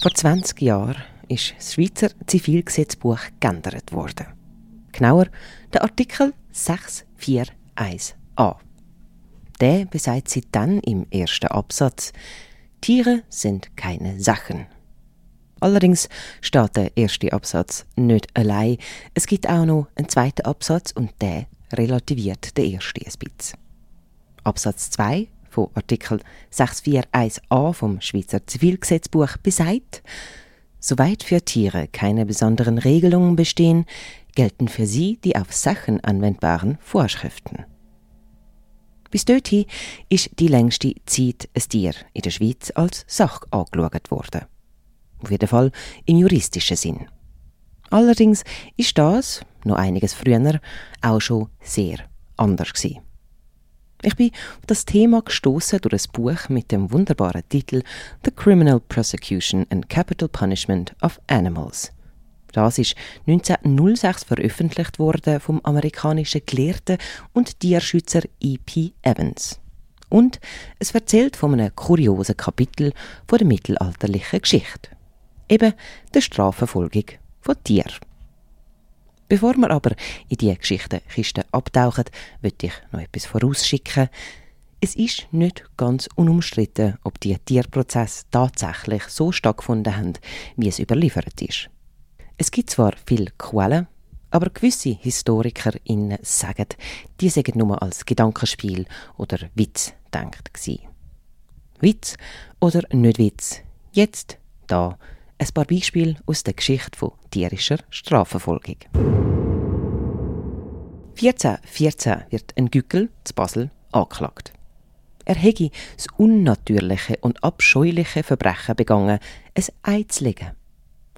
Vor 20 Jahren ist das Schweizer Zivilgesetzbuch geändert worden. Genauer der Artikel 641a. Der besagt sie dann im ersten Absatz, Tiere sind keine Sachen. Allerdings steht der erste Absatz nicht allein. Es gibt auch noch einen zweiten Absatz und der relativiert den ersten ein bisschen. Absatz 2 von Artikel 641a vom Schweizer Zivilgesetzbuch besagt, soweit für Tiere keine besonderen Regelungen bestehen, gelten für sie die auf Sachen anwendbaren Vorschriften. Bis dorthin ist die längste Zeit ein Tier in der Schweiz als Sach angeschaut worden. Auf jeden Fall im juristischen Sinn. Allerdings ist das, noch einiges früher, auch schon sehr anders gewesen. Ich bin auf das Thema gestoßen durch ein Buch mit dem wunderbaren Titel The Criminal Prosecution and Capital Punishment of Animals. Das ist 1906 veröffentlicht worden vom amerikanischen Gelehrten und Tierschützer E.P. Evans. Und es erzählt von einem kuriosen Kapitel von der mittelalterlichen Geschichte. Eben der Strafverfolgung von Tieren. Bevor wir aber in die Geschichtenkiste abtauchen, möchte ich noch etwas vorausschicken. Es ist nicht ganz unumstritten, ob die Tierprozesse tatsächlich so stattgefunden haben, wie es überliefert ist. Es gibt zwar viele Quellen, aber gewisse HistorikerInnen sagen, die seien nur als Gedankenspiel oder Witz gedacht gewesen. Witz oder nicht Witz? Jetzt, da, ein paar Beispiele aus der Geschichte von tierischer Strafverfolgung. 1414 wird ein Gückel zu Basel angeklagt. Er hätte das unnatürliche und abscheuliche Verbrechen begangen, ein Ei zu legen.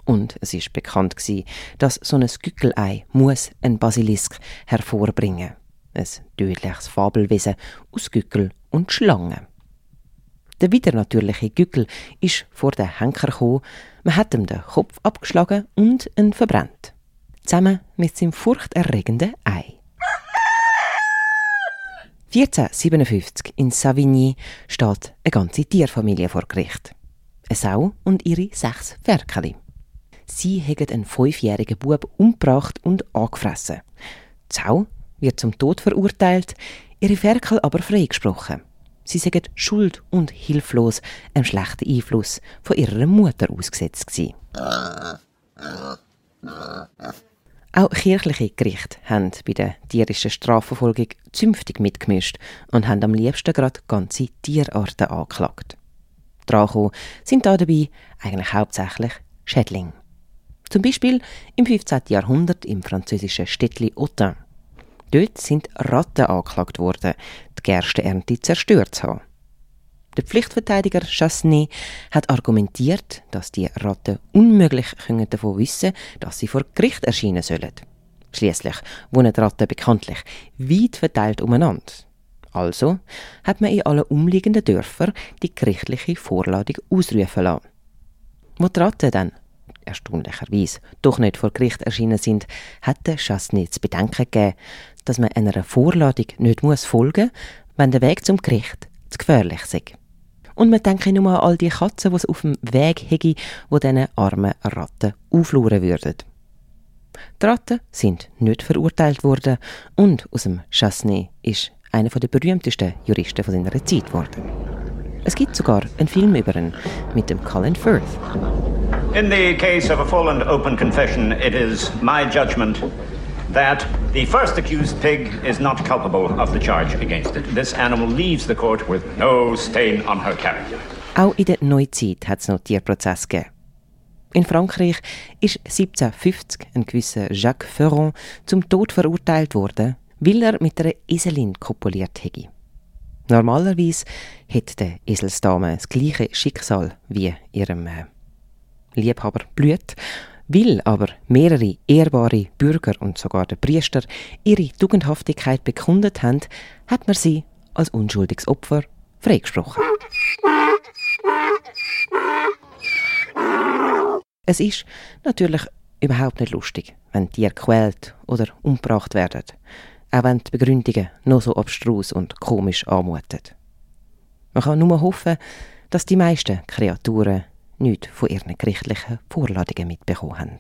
Und es ist bekannt gewesen, dass so ein Gückelei muss ein Basilisk hervorbringen. Ein tödliches Fabelwesen aus Gückel und Schlangen. Der widernatürliche Gückel ist vor den Henker gekommen, man hat ihm den Kopf abgeschlagen und ihn verbrannt. Zusammen mit seinem furchterregenden Ei. 1457 in Savigny steht eine ganze Tierfamilie vor Gericht. Eine Sau und ihre sechs Ferkeli. Sie haben einen fünfjährigen Bub umgebracht und angefressen. Die Sau wird zum Tod verurteilt, ihre Ferkel aber freigesprochen. Sie sind schuld und hilflos einem schlechten Einfluss von ihrer Mutter ausgesetzt gewesen. Auch kirchliche Gerichte haben bei der tierischen Strafverfolgung zünftig mitgemischt und haben am liebsten gerade ganze Tierarten angeklagt. Dran sind da dabei eigentlich hauptsächlich Schädlinge. Zum Beispiel im 15. Jahrhundert im französischen Städtli Autun. Dort sind Ratten angeklagt worden, die Gerstenernte zerstört zu haben. Der Pflichtverteidiger Chassenet hat argumentiert, dass die Ratten unmöglich davon wissen dass sie vor Gericht erscheinen sollen. Schließlich wohnen Ratten bekanntlich weit verteilt umeinander. Also hat man in allen umliegenden Dörfern die gerichtliche Vorladung ausrufen lassen. Wo die Ratten dann erstaunlicherweise doch nicht vor Gericht erschienen sind, hat der Chassenet zu bedenken gegeben, dass man einer Vorladung nicht muss folgen muss, wenn der Weg zum Gericht zu gefährlich ist. Und man denke nur an all die Katzen, die es auf dem Weg hätte, wo diesen armen Ratten aufluren würden. Die Ratten sind nicht verurteilt worden und aus dem Chassenet ist einer der berühmtesten Juristen seiner Zeit geworden. Es gibt sogar einen Film über ihn mit dem Colin Firth. In the case of a full and open confession, it is my judgment that the first accused pig is not culpable of the charge against it. This animal leaves the court with no stain on her character. Auch in der Neuzeit hat es noch Tierprozesse gegeben. In Frankreich ist 1750 ein gewisser Jacques Ferrand zum Tod verurteilt worden, weil er mit einer Eselin kopuliert hätte. Normalerweise hätte der Eselsdame das gleiche Schicksal wie ihrem äh, Liebhaber Blüt, will aber mehrere ehrbare Bürger und sogar der Priester ihre Tugendhaftigkeit bekundet haben, hat man sie als unschuldiges Opfer freigesprochen. Es ist natürlich überhaupt nicht lustig, wenn Tiere quält oder umgebracht werden, auch wenn die Begründungen noch so abstrus und komisch anmuten. Man kann nur hoffen, dass die meisten Kreaturen nichts von ihren gerichtlichen Vorladungen mitbekommen haben.